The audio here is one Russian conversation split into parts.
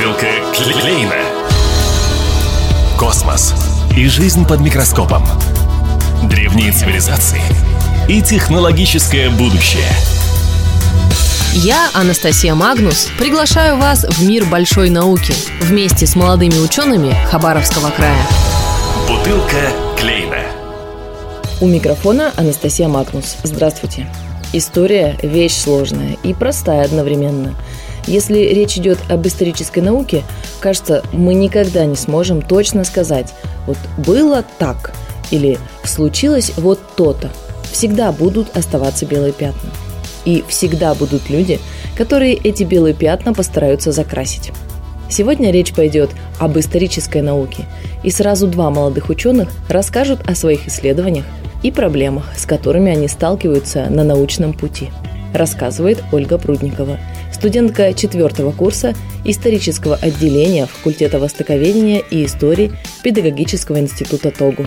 Бутылка Клейна. Космос и жизнь под микроскопом. Древние цивилизации и технологическое будущее. Я, Анастасия Магнус, приглашаю вас в мир большой науки вместе с молодыми учеными Хабаровского края. Бутылка Клейна. У микрофона Анастасия Магнус. Здравствуйте. История – вещь сложная и простая одновременно. Если речь идет об исторической науке, кажется, мы никогда не сможем точно сказать «вот было так» или «случилось вот то-то». Всегда будут оставаться белые пятна. И всегда будут люди, которые эти белые пятна постараются закрасить. Сегодня речь пойдет об исторической науке, и сразу два молодых ученых расскажут о своих исследованиях и проблемах, с которыми они сталкиваются на научном пути. Рассказывает Ольга Прудникова, студентка четвертого курса исторического отделения факультета востоковедения и истории Педагогического института ТОГУ.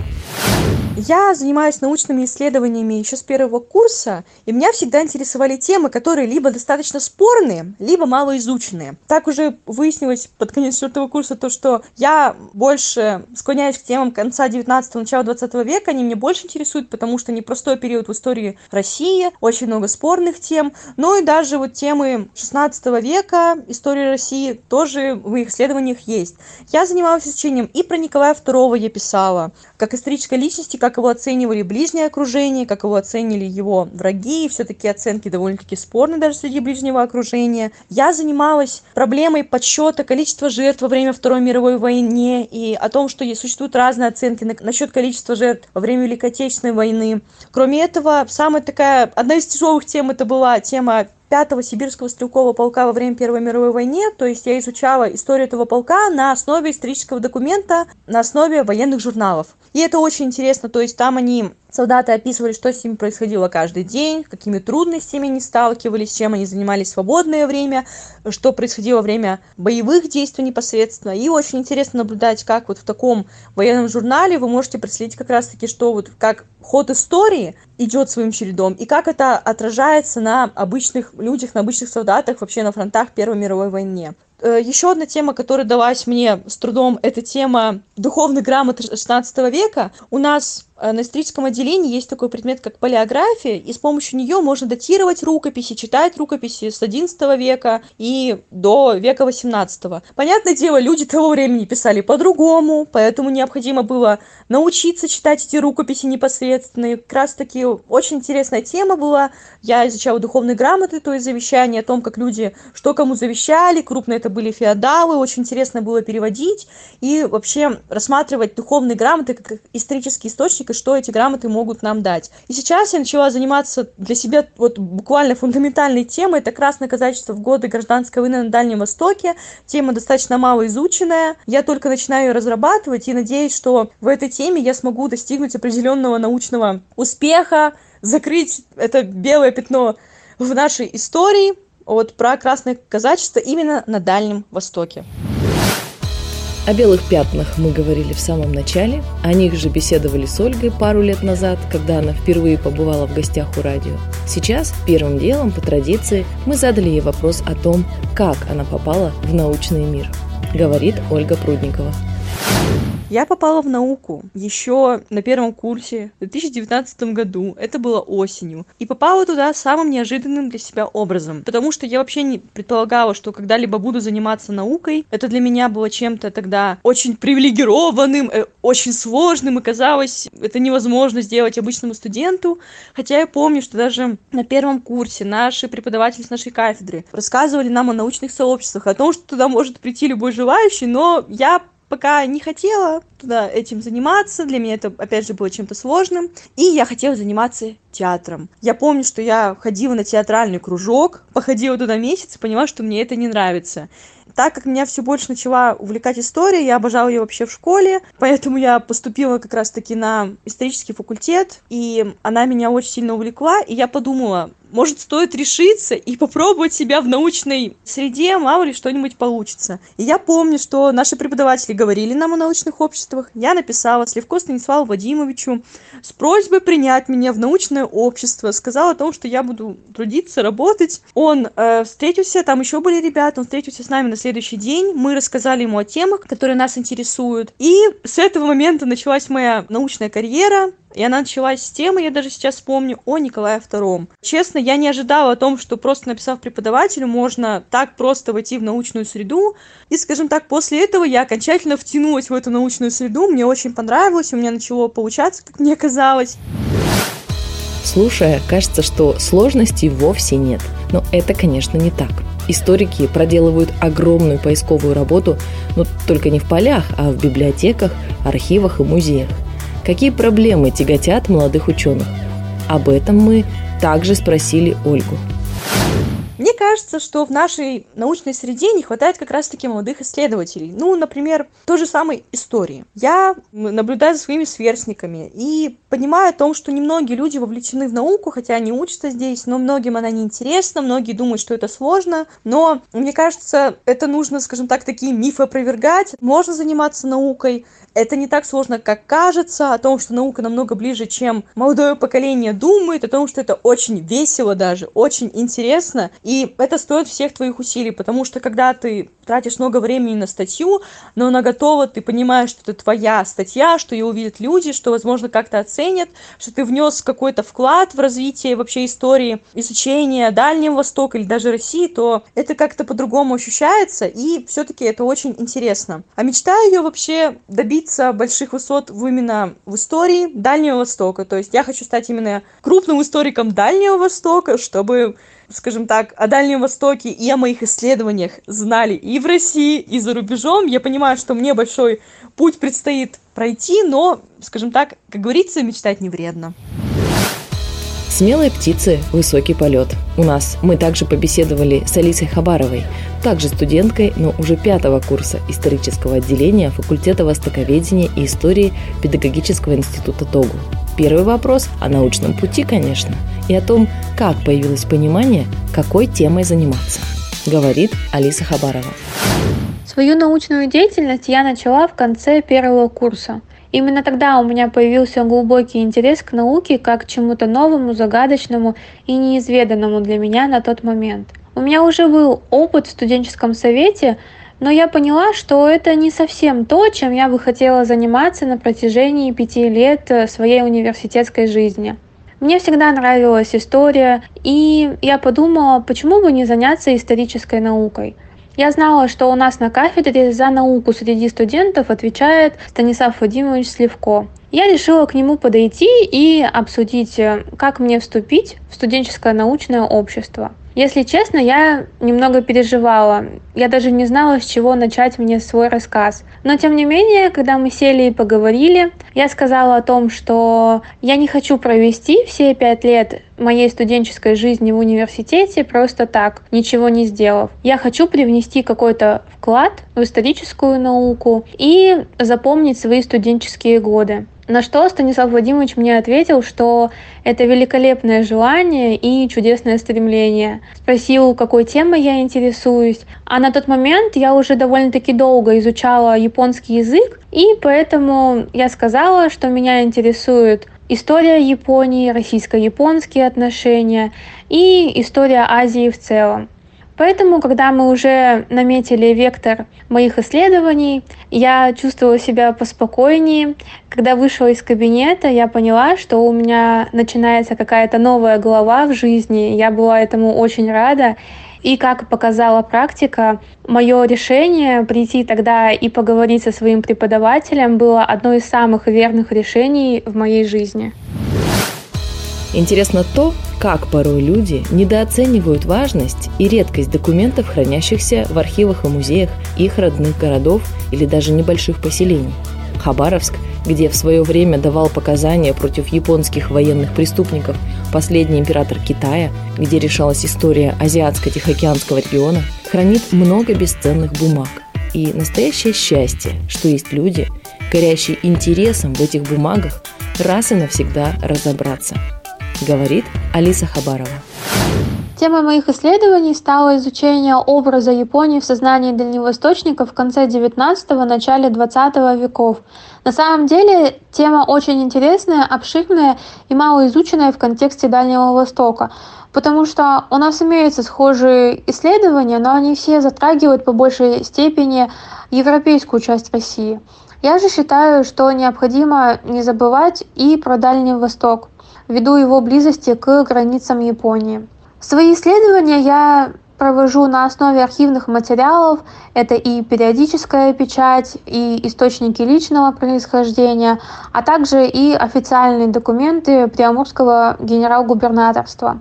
Я занимаюсь научными исследованиями еще с первого курса, и меня всегда интересовали темы, которые либо достаточно спорные, либо малоизученные. Так уже выяснилось под конец четвертого курса то, что я больше склоняюсь к темам конца 19 начала 20 века, они меня больше интересуют, потому что непростой период в истории России, очень много спорных тем, ну и даже вот темы 16 века, истории России тоже в моих исследованиях есть. Я занималась изучением и про Николая II я писала, как исторической личности, как его оценивали ближнее окружение, как его оценили его враги, и все-таки оценки довольно-таки спорны даже среди ближнего окружения. Я занималась проблемой подсчета количества жертв во время Второй мировой войны и о том, что существуют разные оценки насчет количества жертв во время Великой Отечественной войны. Кроме этого, самая такая, одна из тяжелых тем это была тема пятого сибирского стрелкового полка во время Первой мировой войны, то есть я изучала историю этого полка на основе исторического документа, на основе военных журналов. И это очень интересно, то есть там они Солдаты описывали, что с ними происходило каждый день, какими трудностями они сталкивались, чем они занимались в свободное время, что происходило во время боевых действий непосредственно. И очень интересно наблюдать, как вот в таком военном журнале вы можете проследить как раз-таки, что вот как ход истории идет своим чередом, и как это отражается на обычных людях, на обычных солдатах, вообще на фронтах Первой мировой войны. Э, Еще одна тема, которая далась мне с трудом, это тема духовной грамоты XVI века. У нас Э, на историческом отделении есть такой предмет, как палеография, и с помощью нее можно датировать рукописи, читать рукописи с XI века и до века XVIII. Понятное дело, люди того времени писали по-другому, поэтому необходимо было научиться читать эти рукописи непосредственно. И как раз-таки очень интересная тема была. Я изучала духовные грамоты, то есть завещания о том, как люди что кому завещали, крупно это были феодалы, очень интересно было переводить и вообще рассматривать духовные грамоты как исторический источник и что эти грамоты могут нам дать. И сейчас я начала заниматься для себя вот буквально фундаментальной темой. Это красное казачество в годы гражданской войны на Дальнем Востоке. Тема достаточно мало изученная. Я только начинаю ее разрабатывать и надеюсь, что в этой теме я смогу достигнуть определенного научного успеха, закрыть это белое пятно в нашей истории вот про красное казачество именно на Дальнем Востоке. О белых пятнах мы говорили в самом начале, о них же беседовали с Ольгой пару лет назад, когда она впервые побывала в гостях у радио. Сейчас, первым делом, по традиции, мы задали ей вопрос о том, как она попала в научный мир. Говорит Ольга Прудникова. Я попала в науку еще на первом курсе в 2019 году. Это было осенью. И попала туда самым неожиданным для себя образом. Потому что я вообще не предполагала, что когда-либо буду заниматься наукой. Это для меня было чем-то тогда очень привилегированным, э, очень сложным. И казалось, это невозможно сделать обычному студенту. Хотя я помню, что даже на первом курсе наши преподаватели с нашей кафедры рассказывали нам о научных сообществах, о том, что туда может прийти любой желающий, но я пока не хотела туда этим заниматься. Для меня это, опять же, было чем-то сложным. И я хотела заниматься театром. Я помню, что я ходила на театральный кружок, походила туда месяц и поняла, что мне это не нравится. Так как меня все больше начала увлекать история, я обожала ее вообще в школе, поэтому я поступила как раз-таки на исторический факультет, и она меня очень сильно увлекла, и я подумала, может, стоит решиться и попробовать себя в научной среде, мало ли что-нибудь получится. И я помню, что наши преподаватели говорили нам о научных обществах. Я написала Сливко Станиславу Вадимовичу с просьбой принять меня в научное общество. Сказала о том, что я буду трудиться, работать. Он э, встретился, там еще были ребята, он встретился с нами на следующий день. Мы рассказали ему о темах, которые нас интересуют. И с этого момента началась моя научная карьера. И она началась с темы, я даже сейчас помню, о Николае II. Честно, я не ожидала о том, что просто написав преподавателю, можно так просто войти в научную среду. И, скажем так, после этого я окончательно втянулась в эту научную среду. Мне очень понравилось, у меня начало получаться, как мне казалось. Слушая, кажется, что сложностей вовсе нет. Но это, конечно, не так. Историки проделывают огромную поисковую работу, но только не в полях, а в библиотеках, архивах и музеях. Какие проблемы тяготят молодых ученых? Об этом мы также спросили Ольгу. Мне кажется, что в нашей научной среде не хватает как раз-таки молодых исследователей. Ну, например, той же самой истории. Я наблюдаю за своими сверстниками и понимаю о том, что немногие люди вовлечены в науку, хотя они учатся здесь, но многим она не интересна, многие думают, что это сложно. Но мне кажется, это нужно, скажем так, такие мифы опровергать. Можно заниматься наукой, это не так сложно, как кажется, о том, что наука намного ближе, чем молодое поколение думает, о том, что это очень весело даже, очень интересно, и это стоит всех твоих усилий, потому что когда ты тратишь много времени на статью, но она готова, ты понимаешь, что это твоя статья, что ее увидят люди, что, возможно, как-то оценят, что ты внес какой-то вклад в развитие вообще истории изучения Дальнего Востока или даже России, то это как-то по-другому ощущается, и все-таки это очень интересно. А мечта ее вообще добиться больших высот в именно в истории Дальнего Востока. То есть я хочу стать именно крупным историком Дальнего Востока, чтобы скажем так, о Дальнем Востоке и о моих исследованиях знали и в России, и за рубежом. Я понимаю, что мне большой путь предстоит пройти, но, скажем так, как говорится, мечтать не вредно. Смелые птицы, высокий полет. У нас мы также побеседовали с Алисой Хабаровой, также студенткой, но уже пятого курса исторического отделения факультета востоковедения и истории Педагогического института ТОГУ. Первый вопрос о научном пути, конечно, и о том, как появилось понимание, какой темой заниматься, говорит Алиса Хабарова. Свою научную деятельность я начала в конце первого курса. Именно тогда у меня появился глубокий интерес к науке как к чему-то новому, загадочному и неизведанному для меня на тот момент. У меня уже был опыт в студенческом совете, но я поняла, что это не совсем то, чем я бы хотела заниматься на протяжении пяти лет э, своей университетской жизни. Мне всегда нравилась история, и я подумала, почему бы не заняться исторической наукой. Я знала, что у нас на кафедре за науку среди студентов отвечает Станислав Вадимович Сливко. Я решила к нему подойти и обсудить, э, как мне вступить в студенческое научное общество. Если честно, я немного переживала. Я даже не знала, с чего начать мне свой рассказ. Но тем не менее, когда мы сели и поговорили, я сказала о том, что я не хочу провести все пять лет моей студенческой жизни в университете просто так, ничего не сделав. Я хочу привнести какой-то вклад в историческую науку и запомнить свои студенческие годы. На что Станислав Владимирович мне ответил, что это великолепное желание и чудесное стремление. Спросил, какой темой я интересуюсь. А на тот момент я уже довольно-таки долго изучала японский язык, и поэтому я сказала, что меня интересует история Японии, российско-японские отношения и история Азии в целом. Поэтому, когда мы уже наметили вектор моих исследований, я чувствовала себя поспокойнее. Когда вышла из кабинета, я поняла, что у меня начинается какая-то новая глава в жизни. Я была этому очень рада. И как показала практика, мое решение прийти тогда и поговорить со своим преподавателем было одно из самых верных решений в моей жизни. Интересно то, как порой люди недооценивают важность и редкость документов, хранящихся в архивах и музеях их родных городов или даже небольших поселений. Хабаровск, где в свое время давал показания против японских военных преступников последний император Китая, где решалась история Азиатско-Тихоокеанского региона, хранит много бесценных бумаг. И настоящее счастье, что есть люди, горящие интересом в этих бумагах, раз и навсегда разобраться – говорит Алиса Хабарова. Темой моих исследований стало изучение образа Японии в сознании дальневосточников в конце XIX – начале XX веков. На самом деле тема очень интересная, обширная и мало изученная в контексте Дальнего Востока, потому что у нас имеются схожие исследования, но они все затрагивают по большей степени европейскую часть России. Я же считаю, что необходимо не забывать и про Дальний Восток, ввиду его близости к границам Японии. Свои исследования я провожу на основе архивных материалов. Это и периодическая печать, и источники личного происхождения, а также и официальные документы Приамурского генерал-губернаторства.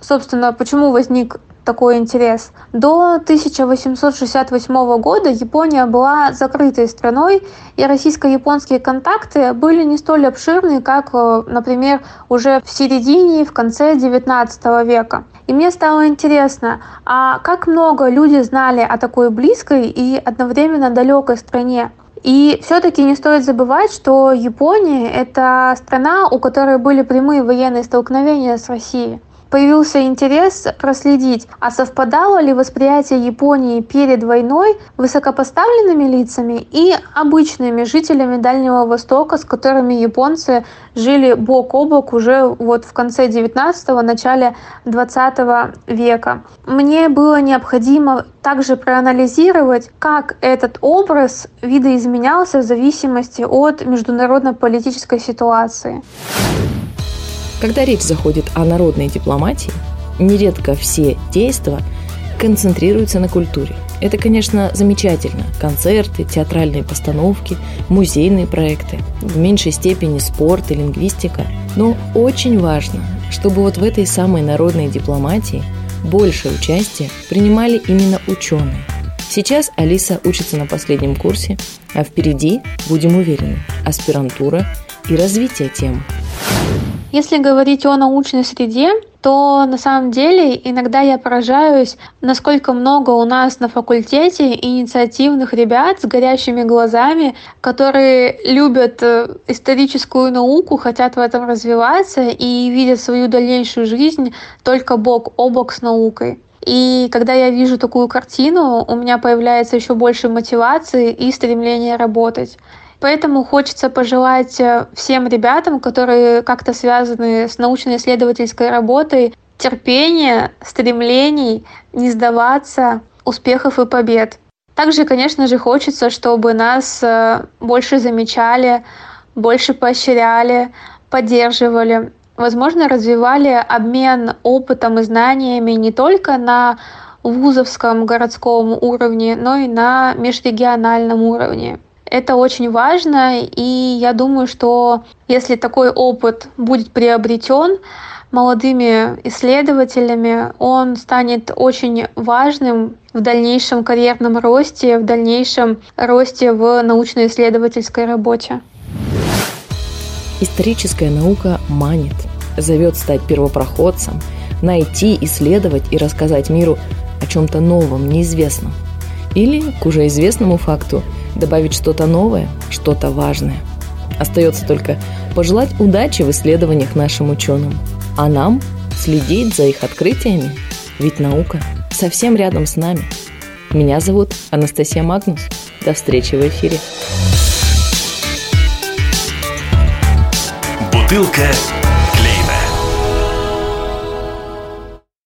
Собственно, почему возник такой интерес. До 1868 года Япония была закрытой страной, и российско-японские контакты были не столь обширны, как, э, например, уже в середине и в конце XIX века. И мне стало интересно, а как много люди знали о такой близкой и одновременно далекой стране? И все-таки не стоит забывать, что Япония – это страна, у которой были прямые военные столкновения с Россией появился интерес проследить, а совпадало ли восприятие Японии перед войной высокопоставленными лицами и обычными жителями Дальнего Востока, с которыми японцы жили бок о бок уже вот в конце 19-го, начале 20 века. Мне было необходимо также проанализировать, как этот образ видоизменялся в зависимости от международно-политической ситуации. Когда речь заходит о народной дипломатии, нередко все действия концентрируются на культуре. Это, конечно, замечательно. Концерты, театральные постановки, музейные проекты, в меньшей степени спорт и лингвистика. Но очень важно, чтобы вот в этой самой народной дипломатии большее участие принимали именно ученые. Сейчас Алиса учится на последнем курсе, а впереди, будем уверены, аспирантура и развитие темы. Если говорить о научной среде, то на самом деле иногда я поражаюсь, насколько много у нас на факультете инициативных ребят с горящими глазами, которые любят э, историческую науку, хотят в этом развиваться и видят свою дальнейшую жизнь только бок о бок с наукой. И когда я вижу такую картину, у меня появляется еще больше мотивации и стремления работать. Поэтому хочется пожелать э, всем ребятам, которые как-то связаны с научно-исследовательской работой, терпения, стремлений, не сдаваться, успехов и побед. Также, конечно же, хочется, чтобы нас э, больше замечали, больше поощряли, поддерживали, возможно, развивали обмен опытом и знаниями не только на вузовском городском уровне, но и на межрегиональном уровне. Это очень важно, и я думаю, что если такой опыт будет приобретен молодыми исследователями, он станет очень важным в дальнейшем карьерном росте, в дальнейшем росте в научно-исследовательской работе. Историческая наука манит, зовет стать первопроходцем, найти, исследовать и рассказать миру о чем-то новом, неизвестном. Или, к уже известному факту, добавить что-то новое, что-то важное. Остается только пожелать удачи в исследованиях нашим ученым, а нам следить за их открытиями, ведь наука совсем рядом с нами. Меня зовут Анастасия Магнус. До встречи в эфире. Бутылка